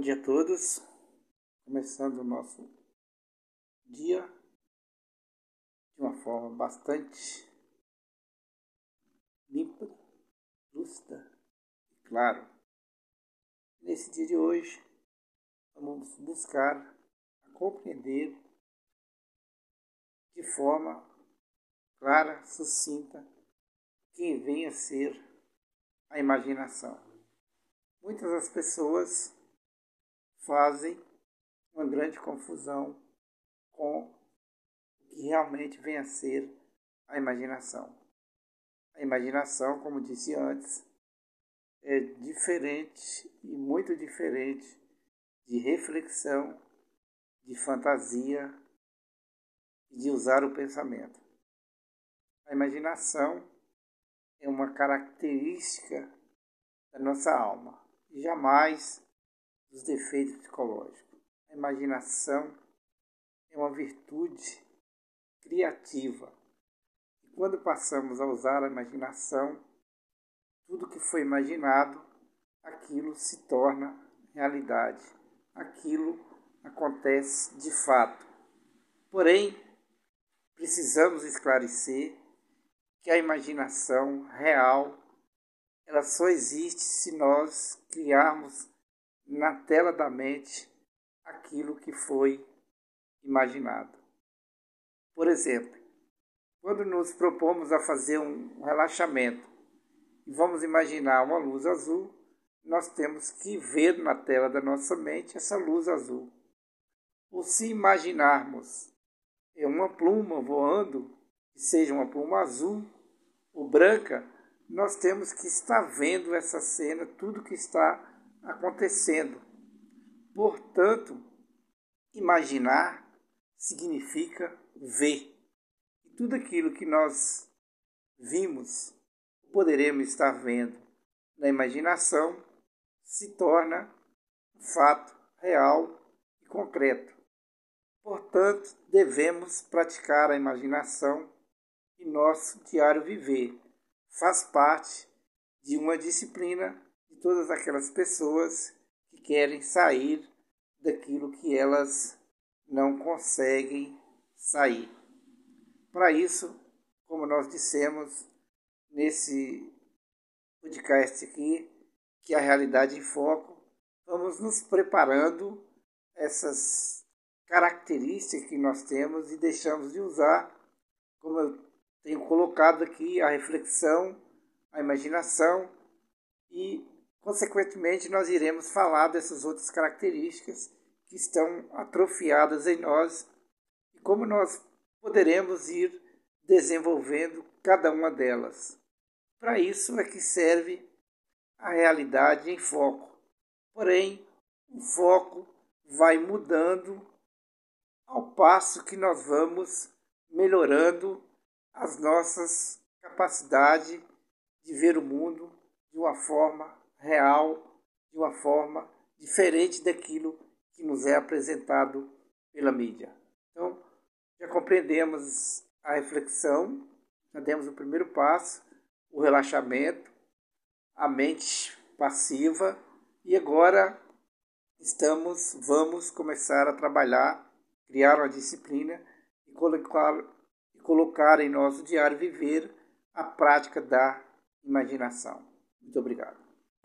Bom dia a todos. Começando o nosso dia de uma forma bastante limpa, lúcida e claro. Nesse dia de hoje, vamos buscar compreender de forma clara, sucinta, quem vem a ser a imaginação. Muitas das pessoas fazem uma grande confusão com o que realmente vem a ser a imaginação. A imaginação, como disse antes, é diferente e muito diferente de reflexão, de fantasia e de usar o pensamento. A imaginação é uma característica da nossa alma e jamais dos defeitos psicológicos. A imaginação é uma virtude criativa. E quando passamos a usar a imaginação, tudo que foi imaginado, aquilo se torna realidade. Aquilo acontece de fato. Porém, precisamos esclarecer que a imaginação real ela só existe se nós criarmos na tela da mente aquilo que foi imaginado. Por exemplo, quando nos propomos a fazer um relaxamento e vamos imaginar uma luz azul, nós temos que ver na tela da nossa mente essa luz azul. Ou se imaginarmos uma pluma voando, que seja uma pluma azul ou branca, nós temos que estar vendo essa cena, tudo que está acontecendo. Portanto, imaginar significa ver. E tudo aquilo que nós vimos, poderemos estar vendo na imaginação, se torna um fato real e concreto. Portanto, devemos praticar a imaginação em nosso diário viver. Faz parte de uma disciplina todas aquelas pessoas que querem sair daquilo que elas não conseguem sair. Para isso, como nós dissemos nesse podcast aqui, que é a realidade em foco, vamos nos preparando essas características que nós temos e deixamos de usar, como eu tenho colocado aqui, a reflexão, a imaginação e Consequentemente, nós iremos falar dessas outras características que estão atrofiadas em nós e como nós poderemos ir desenvolvendo cada uma delas. Para isso é que serve a realidade em foco. Porém, o foco vai mudando ao passo que nós vamos melhorando as nossas capacidades de ver o mundo de uma forma real de uma forma diferente daquilo que nos é apresentado pela mídia. Então, já compreendemos a reflexão, já demos o primeiro passo, o relaxamento, a mente passiva e agora estamos, vamos começar a trabalhar, criar uma disciplina e colocar, e colocar em nosso diário viver a prática da imaginação. Muito obrigado.